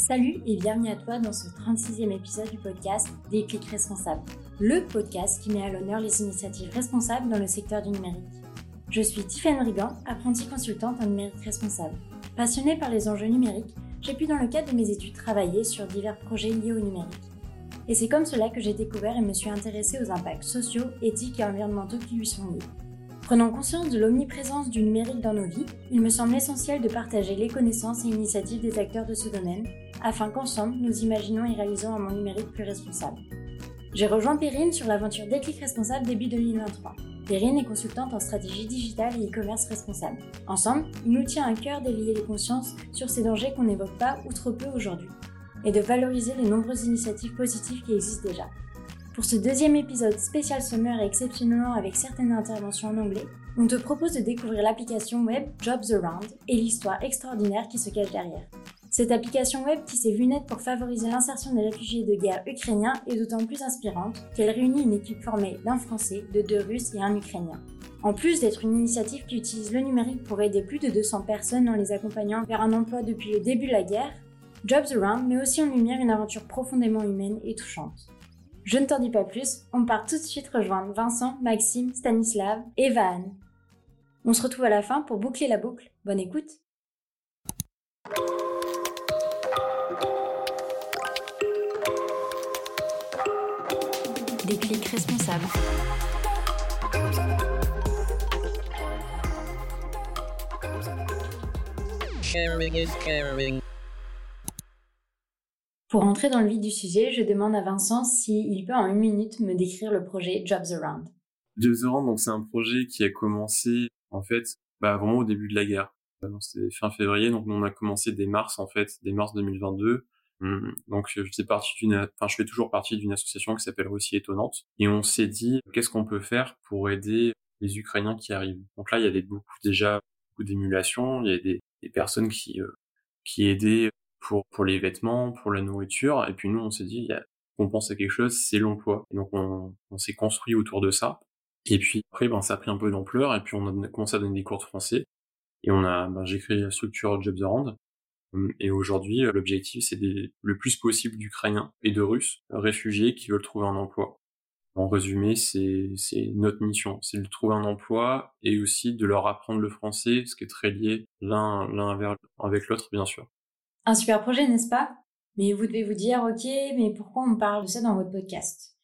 Salut et bienvenue à toi dans ce 36e épisode du podcast Des clics responsables, le podcast qui met à l'honneur les initiatives responsables dans le secteur du numérique. Je suis Tiffany Rigan, apprentie consultante en numérique responsable. Passionnée par les enjeux numériques, j'ai pu dans le cadre de mes études travailler sur divers projets liés au numérique. Et c'est comme cela que j'ai découvert et me suis intéressée aux impacts sociaux, éthiques et environnementaux qui lui sont liés. Prenant conscience de l'omniprésence du numérique dans nos vies, il me semble essentiel de partager les connaissances et initiatives des acteurs de ce domaine, afin qu'ensemble nous imaginons et réalisons un monde numérique plus responsable. J'ai rejoint Perrine sur l'aventure Déclic Responsable début 2023. Perrine est consultante en stratégie digitale et e-commerce responsable. Ensemble, il nous tient à cœur d'éveiller les consciences sur ces dangers qu'on n'évoque pas ou trop peu aujourd'hui, et de valoriser les nombreuses initiatives positives qui existent déjà. Pour ce deuxième épisode spécial summer et exceptionnellement avec certaines interventions en anglais, on te propose de découvrir l'application web Jobs Around et l'histoire extraordinaire qui se cache derrière. Cette application web qui s'est vue naître pour favoriser l'insertion des réfugiés de guerre ukrainiens est d'autant plus inspirante qu'elle réunit une équipe formée d'un Français, de deux Russes et un Ukrainien. En plus d'être une initiative qui utilise le numérique pour aider plus de 200 personnes en les accompagnant vers un emploi depuis le début de la guerre, Jobs Around met aussi en lumière une aventure profondément humaine et touchante. Je ne t'en dis pas plus, on part tout de suite rejoindre Vincent, Maxime, Stanislav et Van. On se retrouve à la fin pour boucler la boucle. Bonne écoute clics responsables. Pour entrer dans le vif du sujet, je demande à Vincent s'il peut en une minute me décrire le projet Jobs Around. Jobs Around, donc c'est un projet qui a commencé en fait bah, vraiment au début de la guerre. C'était fin février, donc on a commencé dès mars en fait, dès mars 2022 Mmh. Donc je fais partie d'une, enfin je fais toujours partie d'une association qui s'appelle Russie étonnante, et on s'est dit qu'est-ce qu'on peut faire pour aider les Ukrainiens qui arrivent? Donc là il y a des, beaucoup déjà beaucoup d'émulation, il y a des, des personnes qui euh, qui aidaient pour pour les vêtements, pour la nourriture, et puis nous on s'est dit il y a, on pense à quelque chose, c'est l'emploi. Donc on, on s'est construit autour de ça. Et puis après ben ça a pris un peu d'ampleur, et puis on a commencé à donner des cours de français. Et on a, ben, j'ai créé la structure Jobs Around, et aujourd'hui, euh, l'objectif, c'est le plus possible d'Ukrainiens et de Russes réfugiés qui veulent trouver un emploi. En résumé, c'est notre mission, c'est de trouver un emploi et aussi de leur apprendre le français, ce qui est très lié l'un l'un avec l'autre, bien sûr. Un super projet, n'est-ce pas? Mais vous devez vous dire, ok, mais pourquoi on parle de ça dans votre podcast?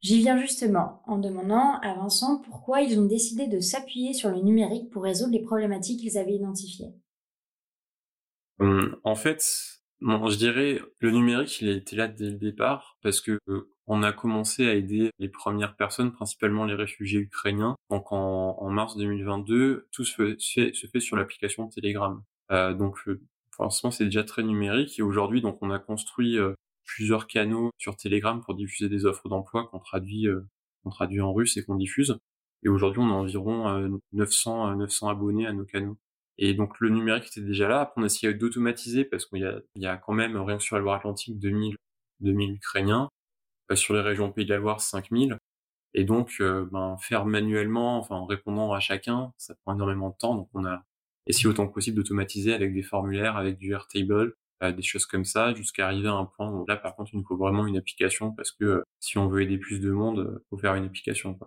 J'y viens justement en demandant à Vincent pourquoi ils ont décidé de s'appuyer sur le numérique pour résoudre les problématiques qu'ils avaient identifiées. Hum, en fait, je dirais le numérique, il a été là dès le départ parce que euh, on a commencé à aider les premières personnes, principalement les réfugiés ukrainiens. Donc en, mars 2022, tout se fait, sur l'application Telegram. Euh, donc forcément, c'est déjà très numérique. Et aujourd'hui, donc on a construit euh, plusieurs canaux sur Telegram pour diffuser des offres d'emploi qu'on traduit, en russe et qu'on diffuse. Et aujourd'hui, on a environ 900, 900 abonnés à nos canaux. Et donc le numérique était déjà là. Après, on a essayé d'automatiser parce qu'il y a, il y a quand même, rien que sur la Loire-Atlantique, 2000, 2000 Ukrainiens. Euh, sur les régions Pays de la Loire, 5000. Et donc, euh, ben, faire manuellement, enfin, en répondant à chacun, ça prend énormément de temps. Donc, on a essayé autant que possible d'automatiser avec des formulaires, avec du Airtable, euh, des choses comme ça, jusqu'à arriver à un point où là, par contre, il nous faut vraiment une application parce que si on veut aider plus de monde, faut faire une application.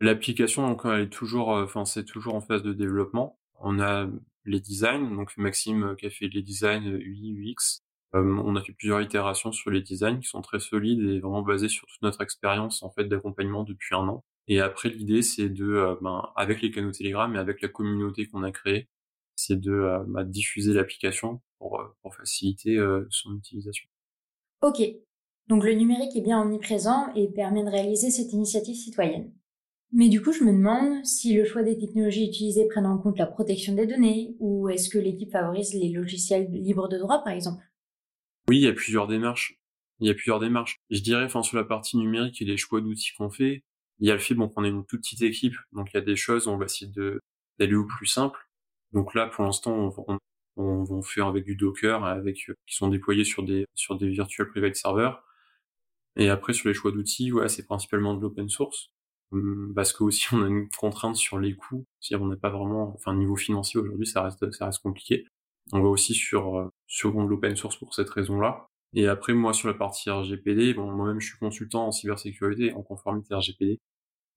L'application, donc, elle est toujours, enfin, c'est toujours en phase de développement. On a les designs, donc Maxime qui a fait les designs UI, UX. Euh, on a fait plusieurs itérations sur les designs qui sont très solides et vraiment basés sur toute notre expérience en fait d'accompagnement depuis un an. Et après l'idée c'est de, euh, ben, avec les canaux Telegram et avec la communauté qu'on a créée, c'est de euh, bah, diffuser l'application pour, pour faciliter son utilisation. Ok, donc le numérique est bien omniprésent et permet de réaliser cette initiative citoyenne. Mais du coup, je me demande si le choix des technologies utilisées prennent en compte la protection des données ou est-ce que l'équipe favorise les logiciels libres de droit, par exemple? Oui, il y a plusieurs démarches. Il y a plusieurs démarches. Je dirais, enfin, sur la partie numérique et les choix d'outils qu'on fait, il y a le fait bon, qu'on est une toute petite équipe, donc il y a des choses, on va essayer d'aller au plus simple. Donc là, pour l'instant, on, on, on, fait avec du Docker, avec qui sont déployés sur des sur des virtual private servers. Et après, sur les choix d'outils, ouais, c'est principalement de l'open source. Hum, parce que aussi on a une contrainte sur les coûts, c'est-à-dire on n'a pas vraiment, enfin niveau financier aujourd'hui ça reste ça reste compliqué. On va aussi sur sur de l'open source pour cette raison-là. Et après, moi, sur la partie RGPD, bon, moi-même, je suis consultant en cybersécurité, en conformité RGPD.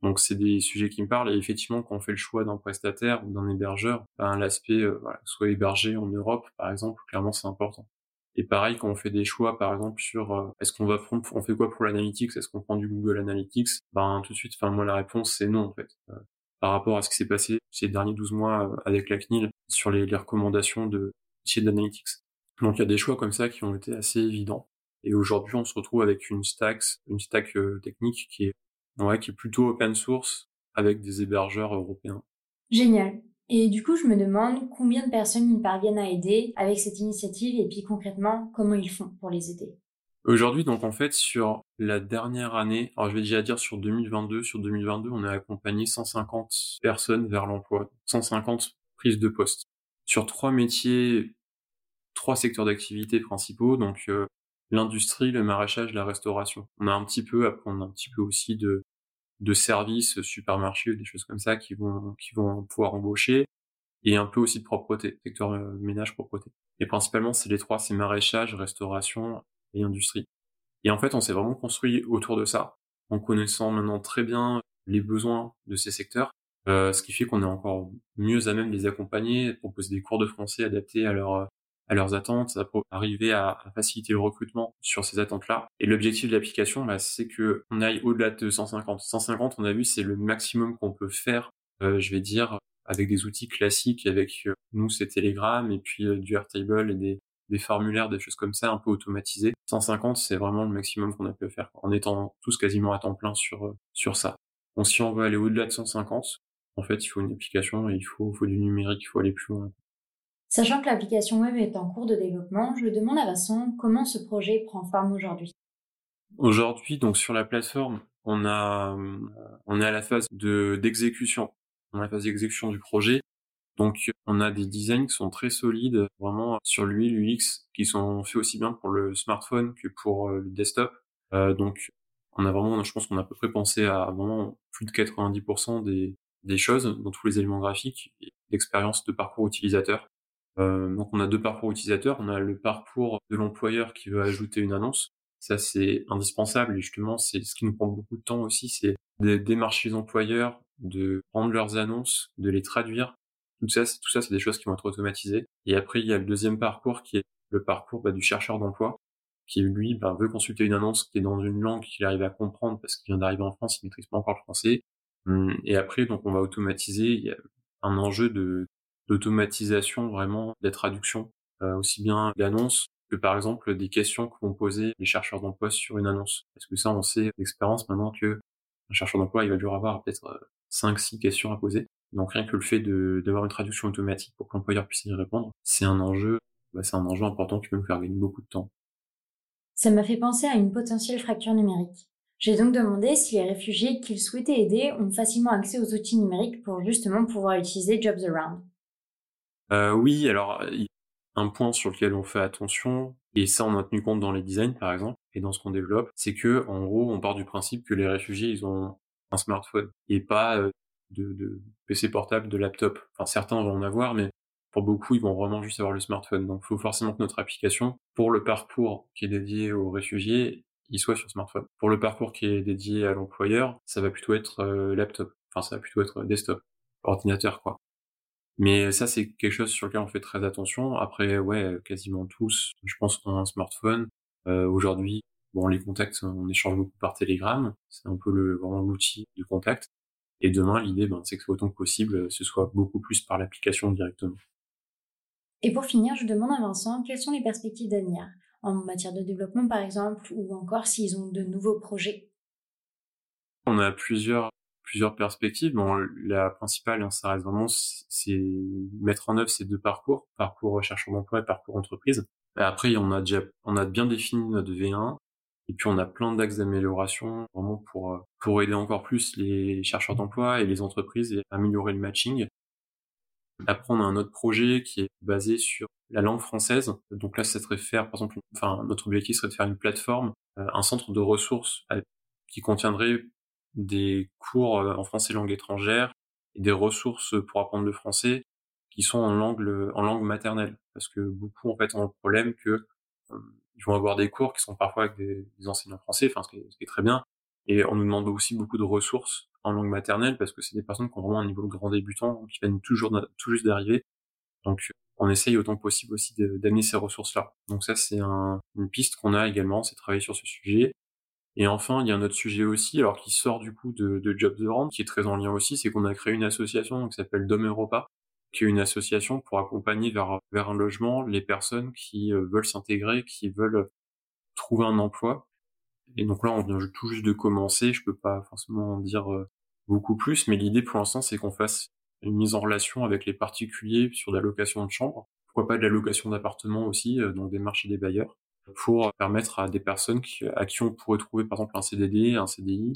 Donc, c'est des sujets qui me parlent. Et effectivement, quand on fait le choix d'un prestataire ou d'un hébergeur, ben, l'aspect, voilà, soit hébergé en Europe, par exemple, clairement, c'est important. Et pareil, quand on fait des choix, par exemple, sur euh, est-ce qu'on va prendre, on fait quoi pour l'analytics, est-ce qu'on prend du Google Analytics Ben tout de suite, enfin moi la réponse c'est non en fait. Euh, par rapport à ce qui s'est passé ces derniers 12 mois euh, avec la CNIL sur les, les recommandations de d'analytics. Donc il y a des choix comme ça qui ont été assez évidents. Et aujourd'hui, on se retrouve avec une stack, une stack technique qui est ouais, qui est plutôt open source avec des hébergeurs européens. Génial. Et du coup, je me demande combien de personnes ils parviennent à aider avec cette initiative et puis concrètement, comment ils font pour les aider. Aujourd'hui, donc en fait, sur la dernière année, alors je vais déjà dire sur 2022, sur 2022, on a accompagné 150 personnes vers l'emploi, 150 prises de poste sur trois métiers, trois secteurs d'activité principaux, donc euh, l'industrie, le maraîchage, la restauration. On a un petit peu, après on a un petit peu aussi de de services, supermarchés ou des choses comme ça qui vont qui vont pouvoir embaucher et un peu aussi de propreté, secteur euh, ménage propreté. Et principalement c'est les trois, c'est maraîchage, restauration et industrie. Et en fait, on s'est vraiment construit autour de ça en connaissant maintenant très bien les besoins de ces secteurs, euh, ce qui fait qu'on est encore mieux à même les accompagner, proposer des cours de français adaptés à leur à leurs attentes, pour arriver à, faciliter le recrutement sur ces attentes-là. Et l'objectif de l'application, bah, c'est que on aille au-delà de 150. 150, on a vu, c'est le maximum qu'on peut faire, euh, je vais dire, avec des outils classiques, avec euh, nous, c'est Telegram, et puis euh, du Airtable et des, des formulaires, des choses comme ça, un peu automatisées. 150, c'est vraiment le maximum qu'on a pu faire, en étant tous quasiment à temps plein sur, sur ça. Donc si on veut aller au-delà de 150, en fait, il faut une application et il faut, faut du numérique, il faut aller plus loin. Sachant que l'application web est en cours de développement, je demande à Vincent comment ce projet prend forme aujourd'hui. Aujourd'hui, donc sur la plateforme, on a, euh, est à la phase de d'exécution. On la phase d'exécution du projet. Donc, on a des designs qui sont très solides, vraiment sur l'UI, l'UX, qui sont faits aussi bien pour le smartphone que pour euh, le desktop. Euh, donc, on a vraiment, je pense qu'on a à peu près pensé à vraiment plus de 90% des, des choses dans tous les éléments graphiques et l'expérience de parcours utilisateur. Euh, donc on a deux parcours utilisateurs. On a le parcours de l'employeur qui veut ajouter une annonce. Ça c'est indispensable et justement c'est ce qui nous prend beaucoup de temps aussi, c'est de démarcher les employeurs, de prendre leurs annonces, de les traduire. Tout ça, tout ça c'est des choses qui vont être automatisées. Et après il y a le deuxième parcours qui est le parcours bah, du chercheur d'emploi qui lui bah, veut consulter une annonce qui est dans une langue qu'il arrive à comprendre parce qu'il vient d'arriver en France, il maîtrise pas encore le français. Hum, et après donc on va automatiser. Il y a un enjeu de d'automatisation vraiment des traductions, euh, aussi bien d'annonces que par exemple des questions que vont poser les chercheurs d'emploi sur une annonce. Parce que ça, on sait d'expérience maintenant que un chercheur d'emploi, il va devoir avoir peut-être 5-6 euh, questions à poser. Donc rien que le fait d'avoir une traduction automatique pour que l'employeur puisse y répondre, c'est un enjeu, bah, c'est un enjeu important qui peut nous faire gagner beaucoup de temps. Ça m'a fait penser à une potentielle fracture numérique. J'ai donc demandé si les réfugiés qu'ils souhaitaient aider ont facilement accès aux outils numériques pour justement pouvoir utiliser Jobs Around. Euh, oui, alors un point sur lequel on fait attention, et ça on a tenu compte dans les designs par exemple, et dans ce qu'on développe, c'est que en gros on part du principe que les réfugiés ils ont un smartphone et pas euh, de, de PC portable, de laptop. Enfin certains vont en avoir, mais pour beaucoup ils vont vraiment juste avoir le smartphone. Donc il faut forcément que notre application, pour le parcours qui est dédié aux réfugiés, il soit sur smartphone. Pour le parcours qui est dédié à l'employeur, ça va plutôt être euh, laptop. Enfin ça va plutôt être desktop, ordinateur quoi. Mais ça, c'est quelque chose sur lequel on fait très attention. Après, ouais, quasiment tous, je pense a un smartphone. Euh, Aujourd'hui, bon, les contacts, on échange beaucoup par Telegram. C'est un peu le, vraiment l'outil de contact. Et demain, l'idée, ben, c'est que autant que possible, ce soit beaucoup plus par l'application directement. Et pour finir, je demande à Vincent quelles sont les perspectives d'avenir en matière de développement, par exemple, ou encore s'ils ont de nouveaux projets? On a plusieurs plusieurs perspectives. Bon, la principale, hein, ça reste vraiment, c'est mettre en œuvre ces deux parcours, parcours recherche d'emploi et parcours entreprise. après, on a déjà, on a bien défini notre V1, et puis on a plein d'axes d'amélioration vraiment pour pour aider encore plus les chercheurs d'emploi et les entreprises et améliorer le matching. Après, on a un autre projet qui est basé sur la langue française. Donc là, ça serait faire, par exemple, enfin, notre objectif serait de faire une plateforme, euh, un centre de ressources euh, qui contiendrait des cours euh, en français langue étrangère et des ressources pour apprendre le français qui sont en langue en langue maternelle parce que beaucoup en fait ont le problème que ils vont avoir des cours qui sont parfois avec des, enseignants français, enfin ce qui, est, ce qui, est, très bien. Et on nous demande aussi beaucoup de ressources en langue maternelle parce que c'est des personnes qui ont vraiment un niveau de grand débutant, qui viennent toujours tout juste d'arriver. Donc on essaye autant que possible aussi d'amener ces ressources-là. Donc ça c'est un, une piste qu'on a également, c'est travailler sur ce sujet. Et enfin, il y a un autre sujet aussi, alors qui sort du coup de, de Jobs Around, qui est très en lien aussi, c'est qu'on a créé une association qui s'appelle Dom Europa, qui est une association pour accompagner vers, vers un logement les personnes qui euh, veulent s'intégrer, qui veulent trouver un emploi. Et donc là, on vient tout juste de commencer, je peux pas forcément en dire euh, beaucoup plus, mais l'idée pour l'instant, c'est qu'on fasse une mise en relation avec les particuliers sur la location de chambres, pourquoi pas de la location d'appartements aussi, euh, donc des marchés des bailleurs, pour permettre à des personnes qui, à qui on pourrait trouver par exemple un CDD, un CDI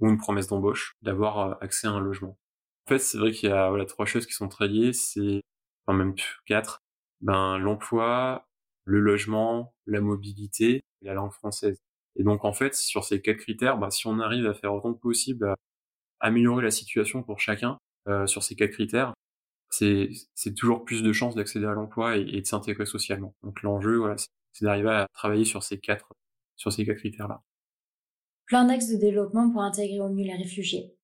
ou une promesse d'embauche, d'avoir accès à un logement. En fait, c'est vrai qu'il y a voilà, trois choses qui sont très liées, c'est, enfin même quatre, ben, l'emploi, le logement, la mobilité et la langue française. Et donc, en fait, sur ces quatre critères, ben, si on arrive à faire autant que possible à améliorer la situation pour chacun euh, sur ces quatre critères, c'est, c'est toujours plus de chances d'accéder à l'emploi et, et, de s'intégrer socialement. Donc, l'enjeu, voilà, c'est d'arriver à travailler sur ces quatre, sur ces quatre critères-là. Plein d'axes de développement pour intégrer au mieux les réfugiés.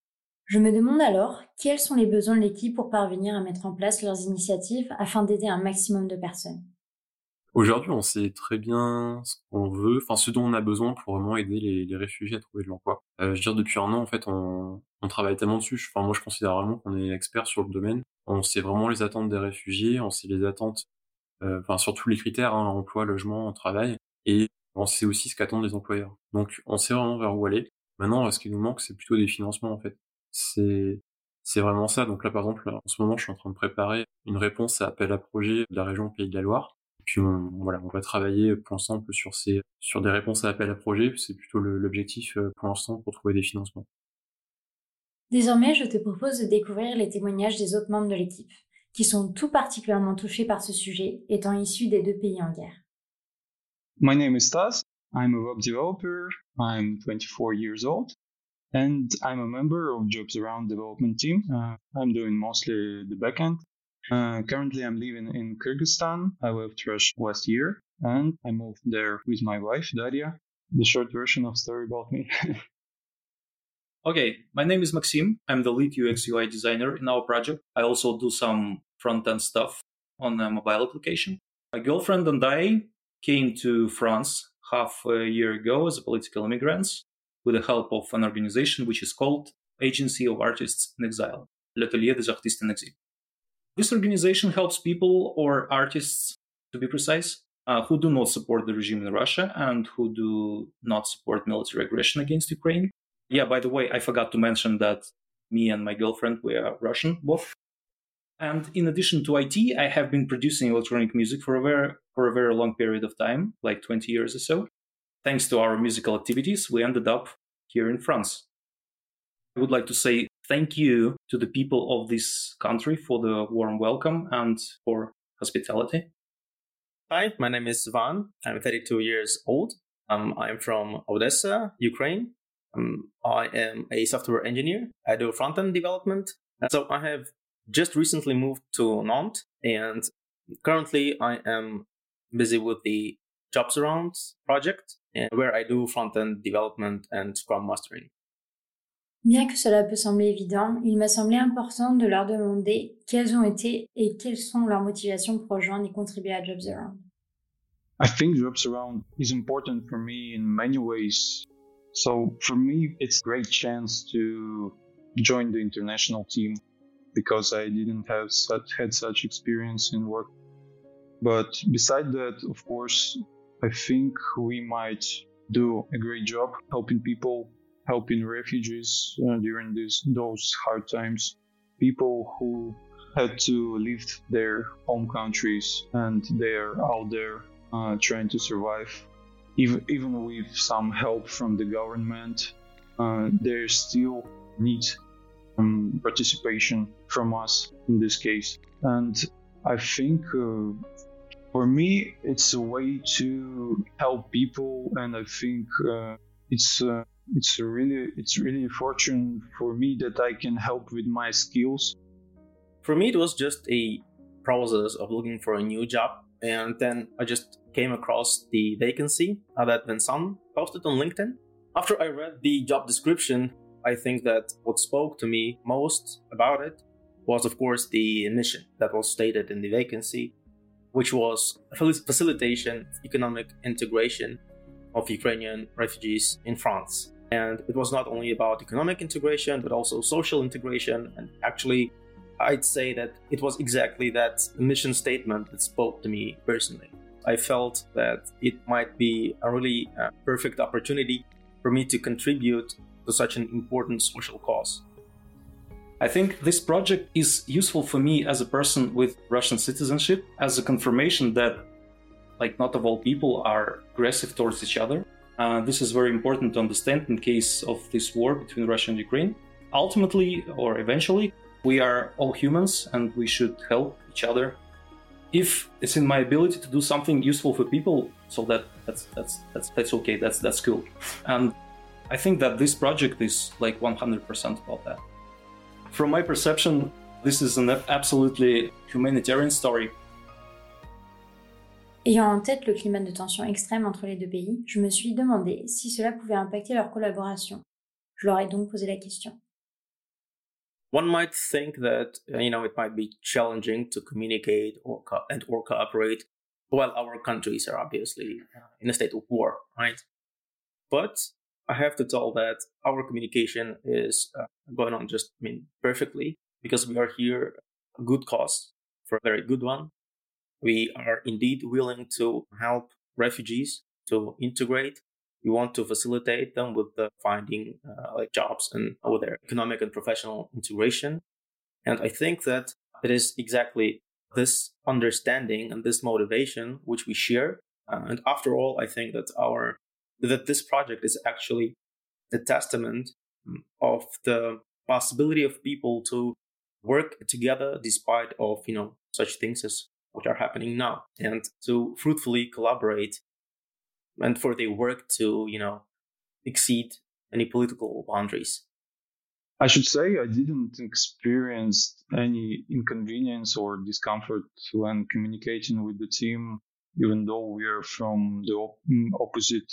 Je me demande alors quels sont les besoins de l'équipe pour parvenir à mettre en place leurs initiatives afin d'aider un maximum de personnes? Aujourd'hui, on sait très bien ce qu'on veut, enfin ce dont on a besoin pour vraiment aider les, les réfugiés à trouver de l'emploi. Euh, je veux dire, depuis un an, en fait, on, on travaille tellement dessus. Enfin, moi, je considère vraiment qu'on est expert sur le domaine. On sait vraiment les attentes des réfugiés, on sait les attentes, euh, enfin surtout les critères, hein, emploi, logement, travail, et on sait aussi ce qu'attendent les employeurs. Donc, on sait vraiment vers où aller. Maintenant, ce qui nous manque, c'est plutôt des financements, en fait c'est c'est vraiment ça. Donc là, par exemple, en ce moment, je suis en train de préparer une réponse à appel à projet de la région Pays de la Loire. puis on, voilà, on va travailler pour l'instant sur ces sur des réponses à appel à projet. C'est plutôt l'objectif euh, pour l'instant pour trouver des financements. Désormais, je te propose de découvrir les témoignages des autres membres de l'équipe, qui sont tout particulièrement touchés par ce sujet, étant issus des deux pays en guerre. My name is Stas. I'm a web developer. I'm 24 years old. and I'm a member of Jobs Around development team. Uh, I'm doing mostly the backend. Uh, currently, I'm living in Kyrgyzstan. I left Russia last year, and I moved there with my wife Daria. The short version of story about me. okay, my name is Maxim. I'm the lead UX UI designer in our project. I also do some front end stuff on a mobile application. My girlfriend and I came to France half a year ago as political immigrants with the help of an organization which is called Agency of Artists in Exile, L'Atelier des Artistes en Exil. This organization helps people or artists, to be precise, uh, who do not support the regime in Russia and who do not support military aggression against Ukraine. Yeah, by the way, I forgot to mention that me and my girlfriend we are Russian both. And in addition to IT, I have been producing electronic music for a very for a very long period of time, like 20 years or so thanks to our musical activities, we ended up here in France. I would like to say thank you to the people of this country for the warm welcome and for hospitality. Hi, my name is Van. I'm 32 years old. Um, I'm from Odessa, Ukraine. Um, I am a software engineer. I do front-end development. So I have just recently moved to Nantes and currently I am busy with the Jobs Around project where I do front-end development and Scrum mastering. Bien que cela peut sembler évident, il m'a semblé important de leur demander quelles ont été et quelles sont leurs motivations pour rejoindre et contribuer à Jobs Around. I think Jobs Around is important for me in many ways. So for me, it's a great chance to join the international team because I didn't have such, had such experience in work. But beside that, of course, I think we might do a great job helping people, helping refugees uh, during this, those hard times, people who had to leave their home countries and they're out there uh, trying to survive. Even, even with some help from the government, uh, there still needs um, participation from us in this case. And I think uh, for me, it's a way to help people, and I think uh, it's uh, it's really it's really fortunate for me that I can help with my skills. For me, it was just a process of looking for a new job. And then I just came across the vacancy that Vincent posted on LinkedIn. After I read the job description, I think that what spoke to me most about it was, of course, the mission that was stated in the vacancy, which was facilitation of economic integration of Ukrainian refugees in France. And it was not only about economic integration, but also social integration. And actually, I'd say that it was exactly that mission statement that spoke to me personally. I felt that it might be a really uh, perfect opportunity for me to contribute to such an important social cause. I think this project is useful for me as a person with Russian citizenship as a confirmation that like not of all people are aggressive towards each other. Uh, this is very important to understand in case of this war between Russia and Ukraine. Ultimately, or eventually, we are all humans and we should help each other. If it's in my ability to do something useful for people, so that that's that's that's that's okay. That's that's cool. And I think that this project is like 100% about that. From my perception, this is an absolutely humanitarian story Ayant en tête le climat de tension extrême entre les deux pays, je me suis demandé si cela pouvait impacter leur collaboration. Je leur ai donc posé la question. One might think that uh, you know it might be challenging to communicate or co- and or cooperate while our countries are obviously uh, in a state of war, right? But I have to tell that our communication is uh, going on just I mean perfectly because we are here a good cause for a very good one we are indeed willing to help refugees to integrate. We want to facilitate them with the finding uh, like jobs and with their economic and professional integration. And I think that it is exactly this understanding and this motivation which we share. Uh, and after all, I think that our that this project is actually a testament of the possibility of people to work together despite of you know such things as which are happening now and to fruitfully collaborate and for their work to, you know, exceed any political boundaries. I should say I didn't experience any inconvenience or discomfort when communicating with the team, even though we are from the op- opposite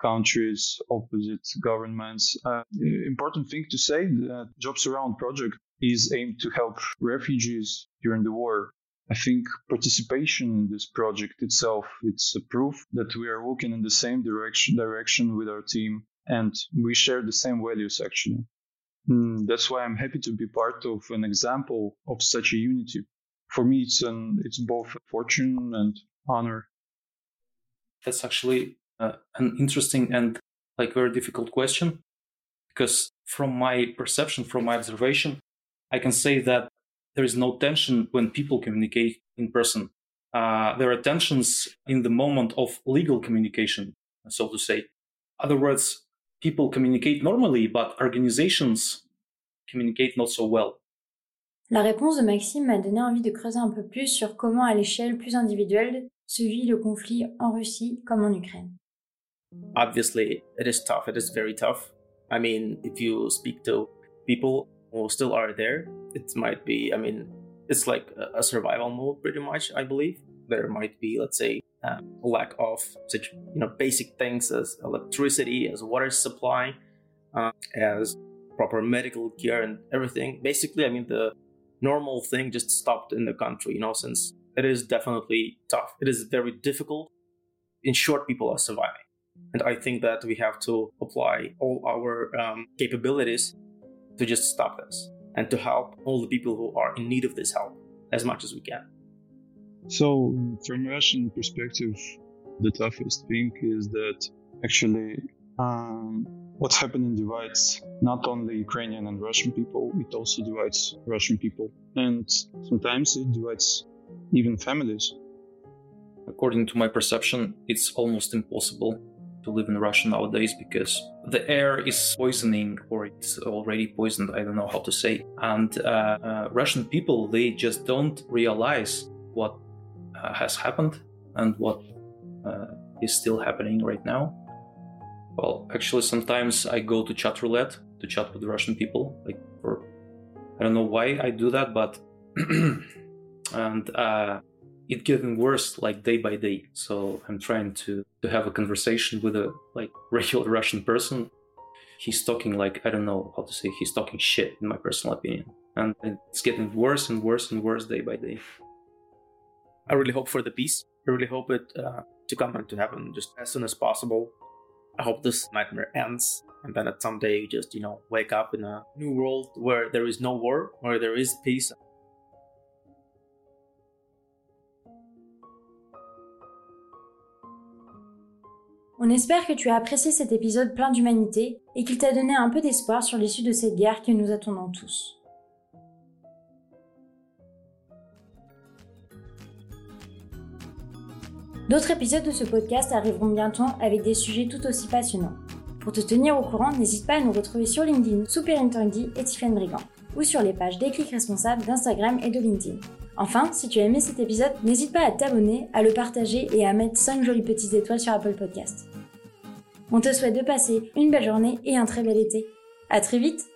countries, opposite governments. Uh, important thing to say that Jobs Around project is aimed to help refugees during the war I think participation in this project itself, it's a proof that we are working in the same direction, direction with our team and we share the same values actually. Mm, that's why I'm happy to be part of an example of such a unity. For me, it's an, it's both fortune and honor. That's actually uh, an interesting and like very difficult question because from my perception, from my observation, I can say that there is no tension when people communicate in person. Uh, there are tensions in the moment of legal communication, so to say. Other words, people communicate normally, but organizations communicate not so well. La réponse de Maxime m'a donné envie de creuser un peu plus sur comment, à l'échelle plus individuelle, se vit le conflit en Russie comme en Ukraine. Obviously, it is tough. It is very tough. I mean, if you speak to people who still are there. It might be, I mean, it's like a survival mode pretty much, I believe. There might be, let's say, a lack of such, you know, basic things as electricity, as water supply, uh, as proper medical care and everything. Basically, I mean, the normal thing just stopped in the country, you know, since it is definitely tough. It is very difficult. In short, people are surviving. And I think that we have to apply all our um, capabilities to just stop this and to help all the people who are in need of this help as much as we can. So, from a Russian perspective, the toughest thing is that actually um, what's happening divides not only Ukrainian and Russian people, it also divides Russian people. And sometimes it divides even families. According to my perception, it's almost impossible to live in Russia nowadays because the air is poisoning or it's already poisoned. I don't know how to say. And uh, uh, Russian people, they just don't realize what uh, has happened and what uh, is still happening right now. Well, actually, sometimes I go to chat roulette to chat with Russian people. Like, for I don't know why I do that, but and it's getting worse like day by day. So I'm trying to to have a conversation with a like regular Russian person. He's talking like I don't know how to say. He's talking shit, in my personal opinion, and it's getting worse and worse and worse day by day. I really hope for the peace. I really hope it uh, to come and to happen just as soon as possible. I hope this nightmare ends and then at some day you just you know wake up in a new world where there is no war, where there is peace. On espère que tu as apprécié cet épisode plein d'humanité et qu'il t'a donné un peu d'espoir sur l'issue de cette guerre que nous attendons tous. D'autres épisodes de ce podcast arriveront bientôt avec des sujets tout aussi passionnants. Pour te tenir au courant, n'hésite pas à nous retrouver sur LinkedIn sous et Tiffany Brigand ou sur les pages Déclic Responsable d'Instagram et de LinkedIn. Enfin, si tu as aimé cet épisode, n'hésite pas à t'abonner, à le partager et à mettre 5 jolies petites étoiles sur Apple Podcast. On te souhaite de passer une belle journée et un très bel été. À très vite